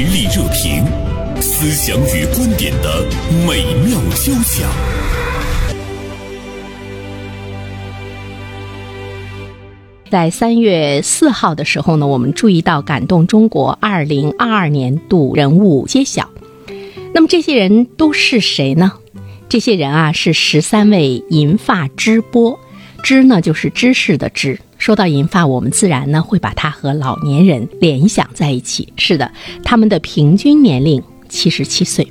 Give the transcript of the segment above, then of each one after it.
实力热评，思想与观点的美妙交响。在三月四号的时候呢，我们注意到感动中国二零二二年度人物揭晓。那么这些人都是谁呢？这些人啊，是十三位银发知播，知呢就是知识的知。说到银发，我们自然呢会把它和老年人联想在一起。是的，他们的平均年龄七十七岁。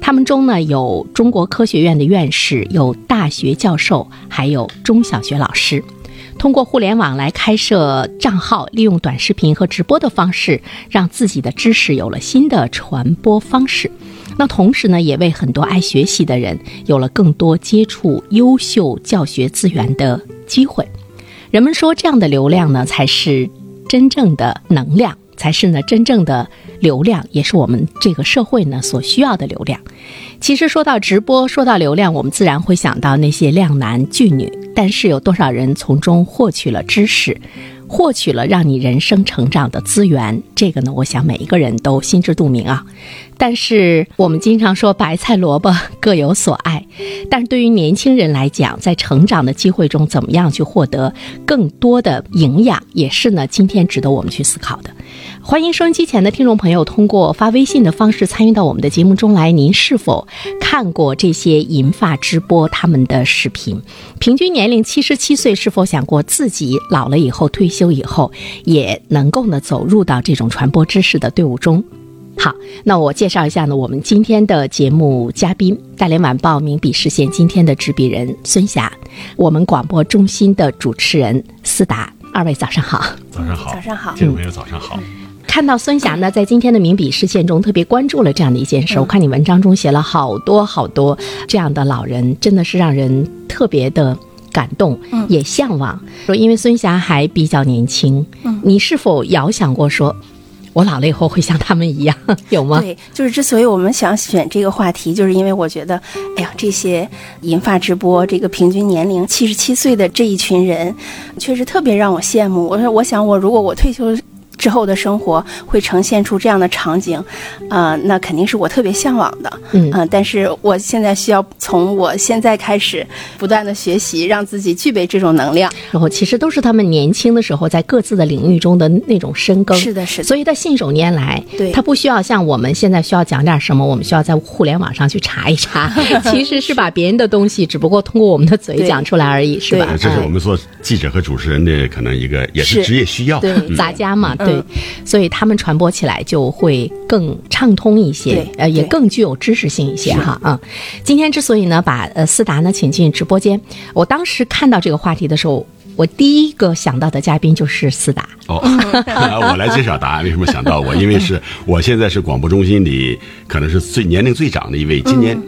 他们中呢有中国科学院的院士，有大学教授，还有中小学老师。通过互联网来开设账号，利用短视频和直播的方式，让自己的知识有了新的传播方式。那同时呢，也为很多爱学习的人有了更多接触优秀教学资源的机会。人们说，这样的流量呢，才是真正的能量，才是呢真正的流量，也是我们这个社会呢所需要的流量。其实说到直播，说到流量，我们自然会想到那些靓男俊女，但是有多少人从中获取了知识？获取了让你人生成长的资源，这个呢，我想每一个人都心知肚明啊。但是我们经常说白菜萝卜 各有所爱，但是对于年轻人来讲，在成长的机会中，怎么样去获得更多的营养，也是呢今天值得我们去思考的。欢迎收音机前的听众朋友通过发微信的方式参与到我们的节目中来。您是否看过这些银发直播他们的视频？平均年龄七十七岁，是否想过自己老了以后退休以后也能够呢走入到这种传播知识的队伍中？好，那我介绍一下呢，我们今天的节目嘉宾，大连晚报名笔视线今天的执笔人孙霞，我们广播中心的主持人思达，二位早上好。早上好，早上好，听众朋友早上好。看到孙霞呢，在今天的名笔视线中特别关注了这样的一件事。我看你文章中写了好多好多这样的老人，真的是让人特别的感动，也向往。说因为孙霞还比较年轻，你是否遥想过说，我老了以后会像他们一样，有吗？对，就是之所以我们想选这个话题，就是因为我觉得，哎呀，这些银发直播，这个平均年龄七十七岁的这一群人，确实特别让我羡慕。我说，我想我如果我退休。之后的生活会呈现出这样的场景，呃，那肯定是我特别向往的，嗯，但是我现在需要从我现在开始不断的学习，让自己具备这种能量。然后其实都是他们年轻的时候在各自的领域中的那种深耕，是的，是的。所以他信手拈来，对，他不需要像我们现在需要讲点什么，我们需要在互联网上去查一查，其实是把别人的东西，只不过通过我们的嘴讲出来而已，是吧？这是我们做记者和主持人的可能一个也是职业需要，对，杂家嘛。对，所以他们传播起来就会更畅通一些，呃，也更具有知识性一些哈。嗯，今天之所以呢把呃思达呢请进直播间，我当时看到这个话题的时候，我第一个想到的嘉宾就是思达。哦，我来揭晓答案。为什么想到我？因为是我现在是广播中心里可能是最年龄最长的一位，今年。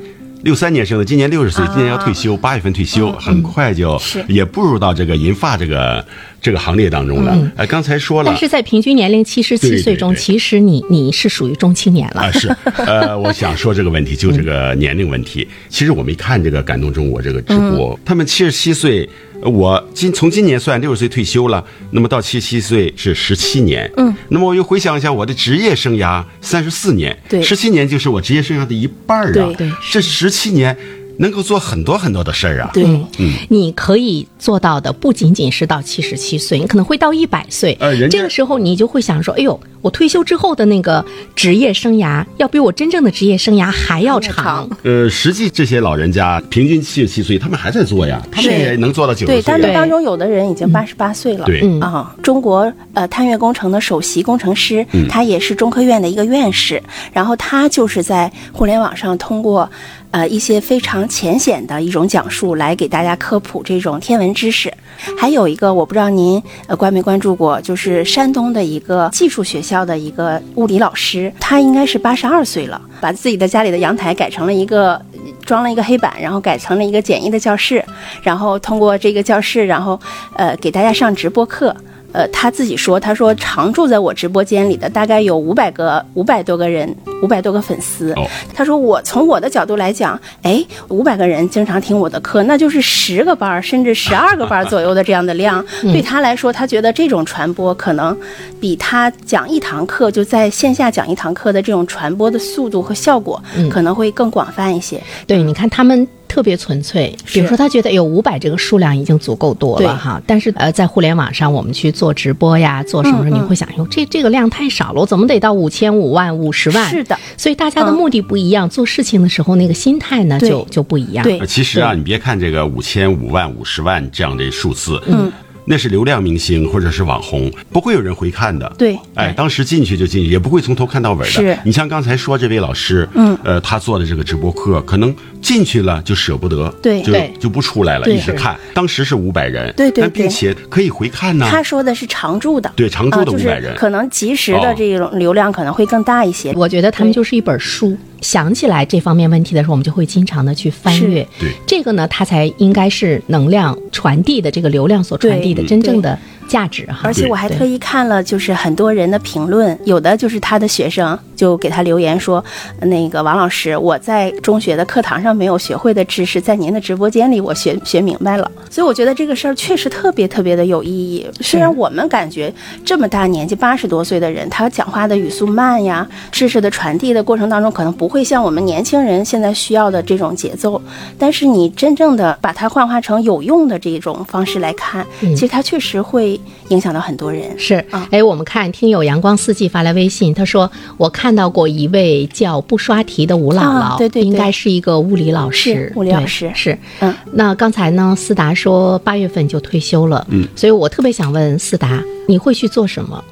六三年生的，今年六十岁，今年要退休，八月份退休，很快就也步入到这个银发这个这个行列当中了。哎，刚才说了，但是在平均年龄七十七岁中，其实你你是属于中青年了。啊，是，呃，我想说这个问题，就这个年龄问题。其实我们一看这个感动中国这个直播，他们七十七岁。我今从今年算六十岁退休了，那么到七十七岁是十七年。嗯，那么我又回想一下我的职业生涯，三十四年，对，十七年就是我职业生涯的一半儿啊。对对，这十七年。能够做很多很多的事儿啊！对，嗯，你可以做到的不仅仅是到七十七岁，你可能会到一百岁。呃，这个时候你就会想说：“哎呦，我退休之后的那个职业生涯，要比我真正的职业生涯还要长。”呃，实际这些老人家平均七十七岁，他们还在做呀，他们也能做到九十岁。对，但是当中有的人已经八十八岁了。对，啊，中国呃探月工程的首席工程师，他也是中科院的一个院士，然后他就是在互联网上通过。呃，一些非常浅显的一种讲述，来给大家科普这种天文知识。还有一个，我不知道您呃关没关注过，就是山东的一个技术学校的一个物理老师，他应该是八十二岁了，把自己的家里的阳台改成了一个装了一个黑板，然后改成了一个简易的教室，然后通过这个教室，然后呃给大家上直播课。呃，他自己说，他说常住在我直播间里的大概有五百个、五百多个人，五百多个粉丝。哦他说我从我的角度来讲，哎，五百个人经常听我的课，那就是十个班儿甚至十二个班儿左右的这样的量。对他来说，他觉得这种传播可能比他讲一堂课就在线下讲一堂课的这种传播的速度和效果可能会更广泛一些。对，你看他们特别纯粹，比如说他觉得有五百这个数量已经足够多了哈，但是呃，在互联网上我们去做直播呀，做什么你会想，哟，这这个量太少了，我怎么得到五千、五万、五十万？是的，所以大家的嗯。目的不一样，做事情的时候那个心态呢就就不一样。对。呃其实啊，你别看这个五千、五万、五十万这样的数字，嗯，那是流量明星或者是网红，不会有人回看的。对。哎，当时进去就进去，也不会从头看到尾的。是。你像刚才说这位老师，嗯，呃，他做的这个直播课，可能进去了就舍不得，对。就就不出来了，一直看。当时是五百人，对对但并且可以回看呢。他说的是常驻的，对常驻的啊就是500人。可能及时哦。的这种流量可能会更大一些。我觉得他们就是一本书，想起来这方面问题的时候，我们就会经常的去翻阅。对这个呢，它才应该是能量传递的这个流量所传递的真正的价值哈。而且我还特意看了，就是很多人的评论，有的就是他的学生就给他留言说，那个王老师，我在中学的课堂上没有学会的知识，在您的直播间里我学学明白了。所以我觉得这个事儿确实特别特别的有意义。虽然我们感觉这么大年纪八十多岁的人，他讲话的语速慢呀，知识的传递的过程当中可能不会像我们年轻人现在需要的这种节奏，但是你真正的把它幻化成有用的这种方式来看，其实它确实会影响到很多人。是啊，哎，我们看听友阳光四季发来微信，他说我看到过一位叫不刷题的吴姥姥，啊对对对应该是一个物理老师，物理老师是。嗯，那刚才呢，思达说八月份就退休了，嗯，所以我特别想问思达，你会去做什么？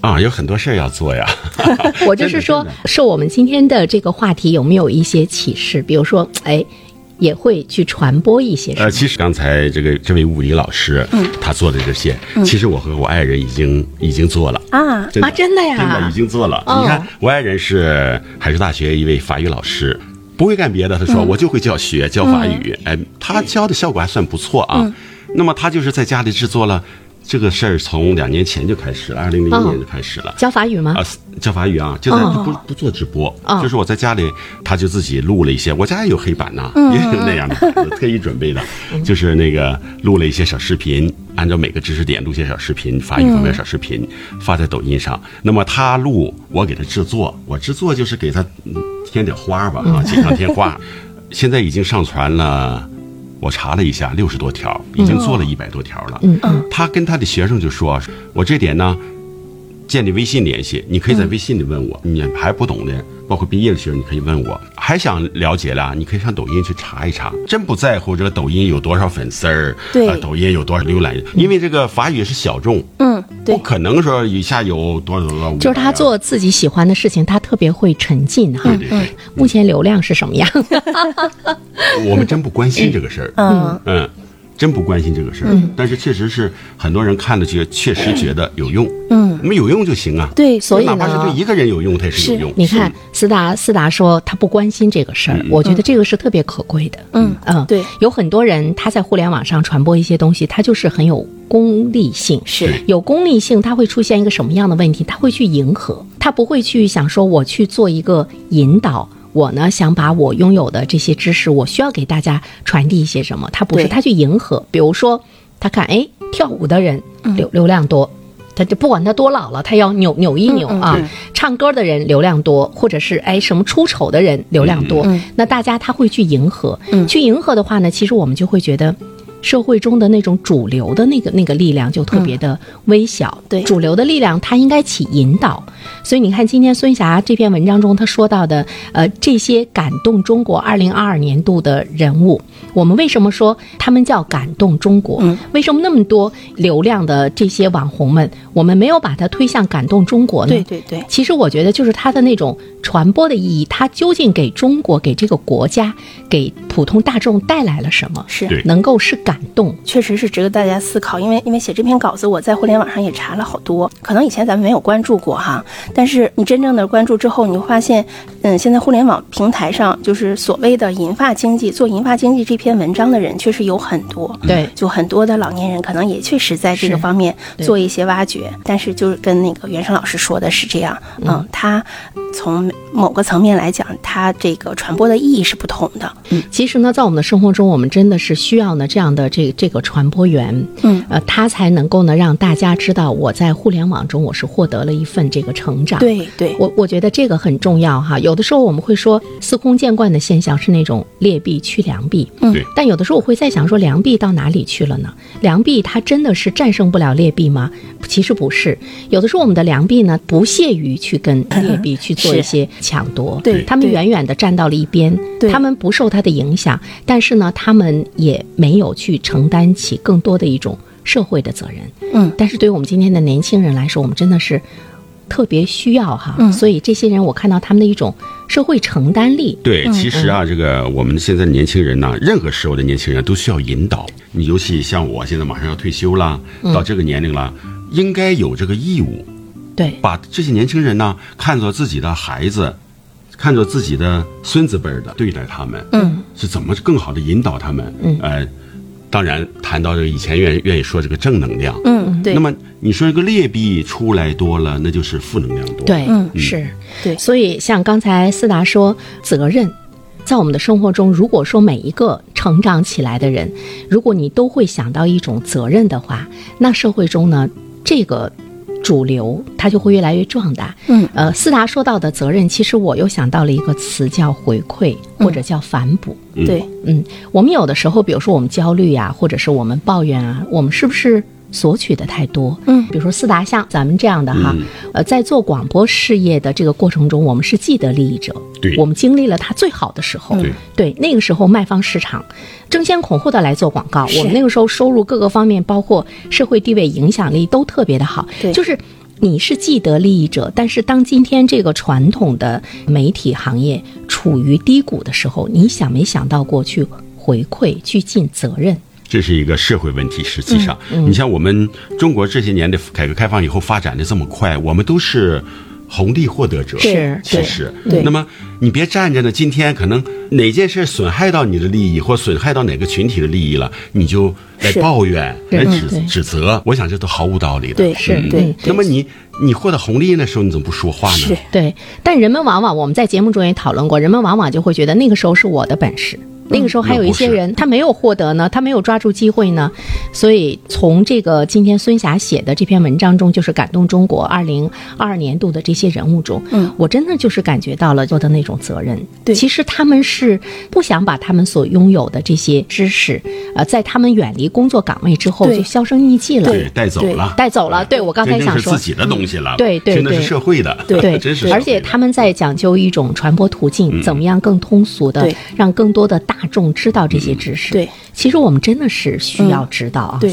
啊，有很多事儿要做呀。我就是说，受我们今天的这个话题有没有一些启示？比如说，哎，也会去传播一些？呃，其实刚才这个这位物理老师，嗯，他做的这些，其实我和我爱人已经已经做了。啊，真的啊真的呀真的已经做了。哦你看，我爱人是海事大学一位法语老师，不会干别的，他说我就会教学教法语，哎，他教的效果还算不错啊。那么他就是在家里制作了这个事儿，从两年前就开始了，二零零一年就开始了。教法语吗？啊，教法语啊，就在哦不不做直播，哦就是我在家里，他就自己录了一些，我家也有黑板呐、嗯也有那样的板子，特意准备的，就是那个录了一些小视频，按照每个知识点录些小视频，法语方面小视频、发在抖音上。那么他录，我给他制作，我制作就是给他嗯添点花吧，啊，锦上添花。现在已经上传了。我查了一下，六十多条，已经做了一百多条了。嗯嗯，他跟他的学生就说：“我这点呢，建立微信联系，你可以在微信里问我，你还不懂的，包括毕业的学生，你可以问我。还想了解了，你可以上抖音去查一查。真不在乎这个抖音有多少粉丝儿，对啊抖音有多少浏览，因为这个法语是小众，不，可能说一下有多少个。就是他做自己喜欢的事情，他特别会沉浸哈。对对对，目前流量是什么样？我们真不关心这个事儿。嗯嗯，真不关心这个事儿，但是确实是很多人看了觉确实觉得有用，嗯，那么有用就行啊。对，所以哪怕是呢对一个人有用，它也是有用。你看，思达思达说他不关心这个事儿，我觉得这个是特别可贵的。嗯嗯，对，有很多人他在互联网上传播一些东西，他就是很有功利性。是有功利性，他会出现一个什么样的问题？他会去迎合，他不会去想说我去做一个引导。我呢，想把我拥有的这些知识，我需要给大家传递一些什么？他不是，他去迎合。比如说，他看，哎，跳舞的人流流量多，他就不管他多老了，他要扭扭一扭啊。嗯唱歌的人流量多，或者是哎什么出丑的人流量多，嗯那大家他会去迎合。嗯去迎合的话呢，其实我们就会觉得。社会中的那种主流的那个那个力量就特别的微小，对。主流的力量它应该起引导，所以你看今天孙霞这篇文章中他说到的，呃，这些感动中国二零二二年度的人物，我们为什么说他们叫感动中国？嗯为什么那么多流量的这些网红们，我们没有把它推向感动中国呢？对对对，其实我觉得就是它的那种传播的意义，它究竟给中国、给这个国家、给普通大众带来了什么？是对能够是感动。确实是值得大家思考，因为因为写这篇稿子，我在互联网上也查了好多，可能以前咱们没有关注过哈，但是你真正的关注之后，你会发现，嗯，现在互联网平台上就是所谓的银发经济，做银发经济这篇文章的人确实有很多，对。就很多的老年人可能也确实在这个方面做一些挖掘，但是就是跟那个袁生老师说的是这样，嗯，他从某个层面来讲，他这个传播的意义是不同的，嗯。其实呢，在我们的生活中，我们真的是需要呢这样的这这个传播源，嗯，呃，他才能够呢让大家知道我在互联网中我是获得了一份这个成长。对。对，我我觉得这个很重要哈。有的时候我们会说司空见惯的现象是那种劣币驱良币，嗯但有的时候我会在想说良币到哪里去了呢？良币它真的是战胜不了劣币吗？其实不是，有的时候我们的良币呢不屑于去跟劣币去做一些抢夺，对对他们远远的站到了一边，对他们不受它的影响，但是呢，他们也没有去承担起更多的一种社会的责任。嗯但是对于我们今天的年轻人来说，我们真的是特别需要哈。嗯所以这些人，我看到他们的一种社会承担力。对，其实啊，这个我们现在年轻人呢，任何时候的年轻人都需要引导。你尤其像我现在马上要退休了，到这个年龄了，应该有这个义务，对，把这些年轻人呢看作自己的孩子，看作自己的孙子辈儿的对待他们，嗯，是怎么更好的引导他们？嗯呃，当然谈到这个以前愿意愿意说这个正能量，嗯对那，么你说这个劣币出来多了，那就是负能量多，对，嗯是。对所以像刚才思达说，责任。在我们的生活中，如果说每一个成长起来的人，如果你都会想到一种责任的话，那社会中呢，这个主流它就会越来越壮大。嗯呃，思达说到的责任，其实我又想到了一个词叫回馈，或者叫反哺。嗯对，嗯，我们有的时候，比如说我们焦虑啊，或者是我们抱怨啊，我们是不是索取的太多？嗯比如说四大项咱们这样的哈，嗯呃，在做广播事业的这个过程中，我们是既得利益者，对我们经历了它最好的时候，对对，那个时候卖方市场争先恐后的来做广告，我们那个时候收入各个方面，包括社会地位、影响力都特别的好，对就是。你是既得利益者，但是当今天这个传统的媒体行业处于低谷的时候，你想没想到过去回馈、去尽责任？这是一个社会问题。实际上，你像我们中国这些年的改革开放以后发展的这么快，我们都是红利获得者。是对其实对，那么你别站着呢。今天可能哪件事损害到你的利益，或损害到哪个群体的利益了，你就来抱怨、来指指责。我想这都毫无道理的。对是对嗯那么你你获得红利的时候，你怎么不说话呢？是对，但人们往往我们在节目中也讨论过，人们往往就会觉得那个时候是我的本事。那个时候还有一些人，他没有获得呢，他没有抓住机会呢，所以从这个今天孙霞写的这篇文章中，就是感动中国二零二二年度的这些人物中，嗯，我真的就是感觉到了做的那种责任。对其实他们是不想把他们所拥有的这些知识，呃，在他们远离工作岗位之后就销声匿迹了。对，带走了，带走了对我刚才想说是自己的东西了，对对真的是对社会的，对，真是。而且他们在讲究一种传播途径，怎么样更通俗的让更多的大众知道这些知识。对，其实我们真的是需要知道啊，对。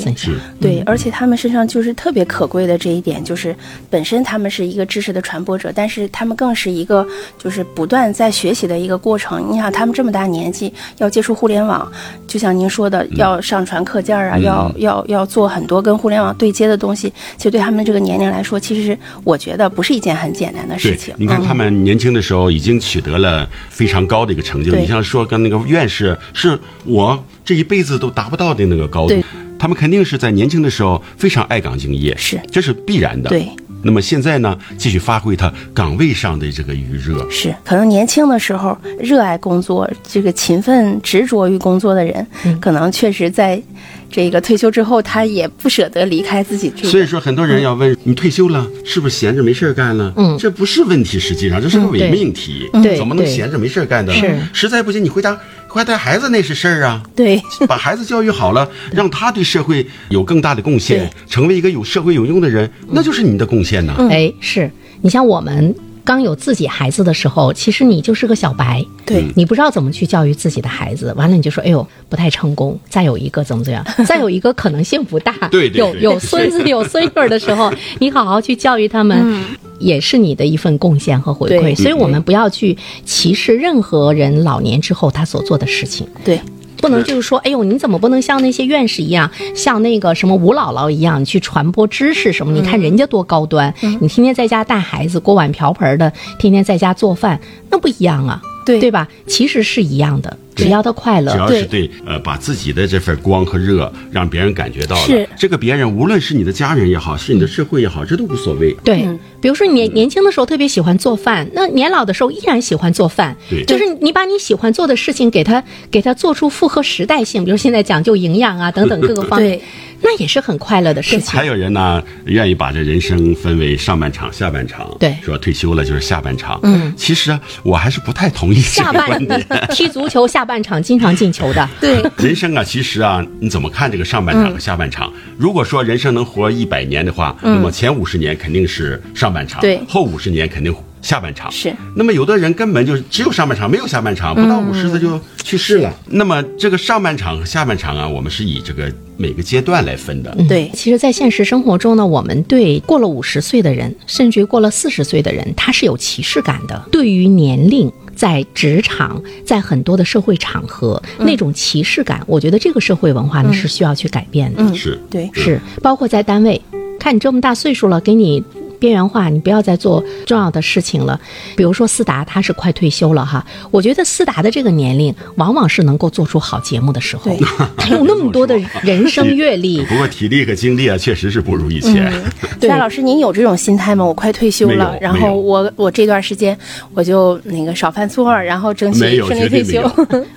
对，而且他们身上就是特别可贵的这一点，就是本身他们是一个知识的传播者，但是他们更是一个就是不断在学习的一个过程。你想，他们这么大年纪要接触互联网，就像您说的，要上传课件啊，要要要做很多跟互联网对接的东西，其实对他们这个年龄来说，其实我觉得不是一件很简单的事情。，你看嗯他们年轻的时候已经取得了非常高的一个成就。对你像说跟那个院士，是是我这一辈子都达不到的那个高度对。他们肯定是在年轻的时候非常爱岗敬业，是这是必然的。对。那么现在呢，继续发挥他岗位上的这个余热。是，可能年轻的时候热爱工作，这个勤奋执着于工作的人，嗯可能确实在这个退休之后，他也不舍得离开自己。所以说，很多人要问你退休了是不是闲着没事儿干了？嗯这不是问题，实际上这是个伪命题。对对怎么能闲着没事儿干的？是实在不行，你回家快带孩子那是事儿啊。对，把孩子教育好了，让他对社会有更大的贡献，成为一个有社会有用的人，那就是你的贡献呐。哎，是你像我们。刚有自己孩子的时候，其实你就是个小白，对。你不知道怎么去教育自己的孩子，完了你就说，哎呦，不太成功。再有一个怎么怎么样，再有一个可能性不大，对对对。有有孙子有孙女儿的时候，你好好去教育他们。也是你的一份贡献和回馈，所以我们不要去歧视任何人老年之后他所做的事情。对，不能就是说，哎呦，你怎么不能像那些院士一样，像那个什么吴姥姥一样去传播知识什么？你看人家多高端，你天天在家带孩子、锅碗瓢盆的，天天在家做饭，那不一样啊，对。对吧？其实是一样的，只要他快乐。只，要是对。呃，把自己的这份光和热让别人感觉到了是，这个别人无论是你的家人也好，是你的社会也好，这都无所谓。对，比如说你年年轻的时候特别喜欢做饭，那年老的时候依然喜欢做饭。对。就是你把你喜欢做的事情给他给他做出符合时代性，比如现在讲究营养啊等等各个方面。对，那也是很快乐的事情还。有人呢，愿意把这人生分为上半场、下半场。对说退休了就是下半场。嗯，其实啊，我还是不太同意下半场。踢足球下半场经常进球的，对，人生啊，其实啊，你怎么看这个上半场和下半场？如果说人生能活一百年的话，那么前五十年肯定是上半场，对后五十年肯定下半场。是。那么有的人根本就只有上半场，没有下半场，不到五十他就去世了。那么这个上半场和下半场啊，我们是以这个每个阶段来分的。对，其实，在现实生活中呢，我们对过了五十岁的人，甚至于过了四十岁的人，他是有歧视感的。对于年龄，在职场，在很多的社会场合，那种歧视感，我觉得这个社会文化呢、是需要去改变的。是，对，是，包括在单位，看你这么大岁数了，给你。边缘化，你不要再做重要的事情了。比如说思达，他是快退休了哈。我觉得思达的这个年龄，往往是能够做出好节目的时候，他有那么多的人生阅历，不过体力和精力啊，确实是不如以前。对夏老师，您有这种心态吗？我快退休了，然后我我这段时间我就那个少犯错，然后争取，顺利退休。，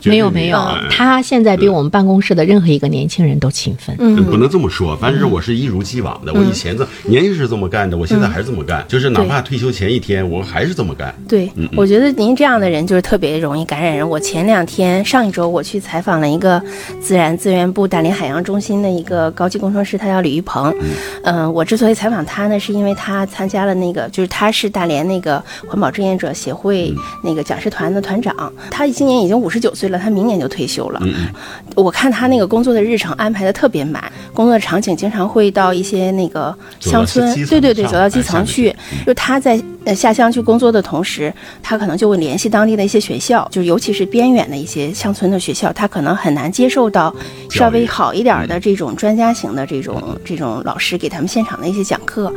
没有没有嗯，他现在比我们办公室的任何一个年轻人都勤奋。嗯，不能这么说，反正我是一如既往的。我以前这年轻是这么干的，我现在还是这么干，就是哪怕退休前一天，我还是这么干。对，我觉得您这样的人就是特别容易感染人。我前两天上一周我去采访了一个自然资源部大连海洋中心的一个高级工程师，他叫李玉鹏。嗯、我之所以采访他呢，是因为他参加了那个，就是他是大连那个环保志愿者协会那个讲师团的团长。他今年已经五十九岁了，他明年就退休了。嗯我看他那个工作的日程安排的特别满，工作场景经常会到一些那个乡村对对对，走到基哎下面层去。就他在呃下乡去工作的同时，他可能就会联系当地的一些学校，就尤其是边远的一些乡村的学校，他可能很难接受到稍微好一点的这种专家型的这种这种老师给他们现场的一些讲课，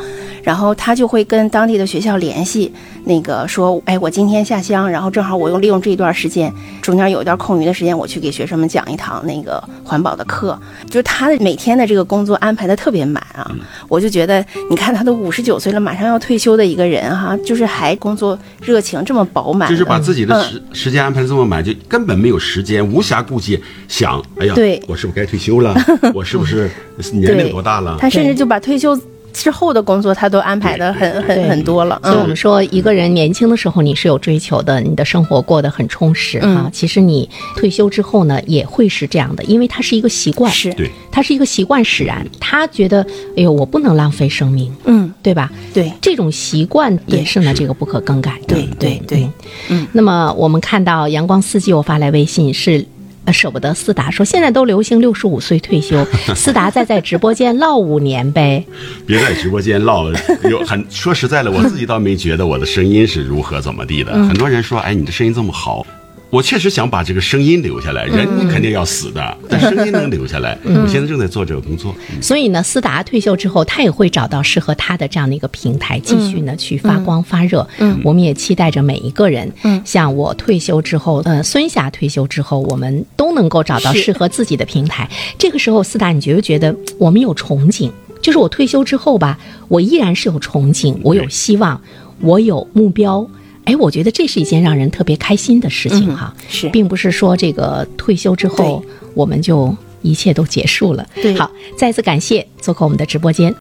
然后他就会跟当地的学校联系，那个说，哎，我今天下乡，然后正好我用利用这一段时间，中间有一段空余的时间，我去给学生们讲一堂那个环保的课，就是他的每天的这个工作安排的特别满啊，我就觉得，你看他都五十九岁了，马上要退休的一个人哈，就是还工作热情这么饱满，就是把自己的嗯。时时间安排的这么满，就根本没有时间，无暇顾及想，哎呀，对。我是不是该退休了？我是不是 年龄多大了？他甚至就把退休之后的工作他都安排的很很很多了，嗯所以我们说，一个人年轻的时候你是有追求的，你的生活过得很充实嗯啊。其实你退休之后呢，也会是这样的，因为它是一个习惯，是对，它是一个习惯使然。他觉得，哎呦，我不能浪费生命，嗯，对吧？对这种习惯也是呢，这个不可更改的。对对对嗯。那么我们看到阳光四季我发来微信是。呃，舍不得思达说，现在都流行六十五岁退休，思达再在直播间唠五年呗。别在直播间唠了，有很说实在的，我自己倒没觉得我的声音是如何怎么地的。嗯很多人说，哎，你的声音这么好。我确实想把这个声音留下来，人嗯肯定要死的，但声音能留下来。我现在正在做这个工作。所以呢，思达退休之后，他也会找到适合他的这样的一个平台，继续呢、去发光发热。嗯，我们也期待着每一个人，嗯，像我退休之后，呃，孙霞退休之后，我们都能够找到适合自己的平台。这个时候，思达，你觉不觉得我们有憧憬？就是我退休之后吧，我依然是有憧憬，我有希望，我有目标。哎，我觉得这是一件让人特别开心的事情哈，是并不是说这个退休之后我们就一切都结束了。对好，再次感谢做客我们的直播间。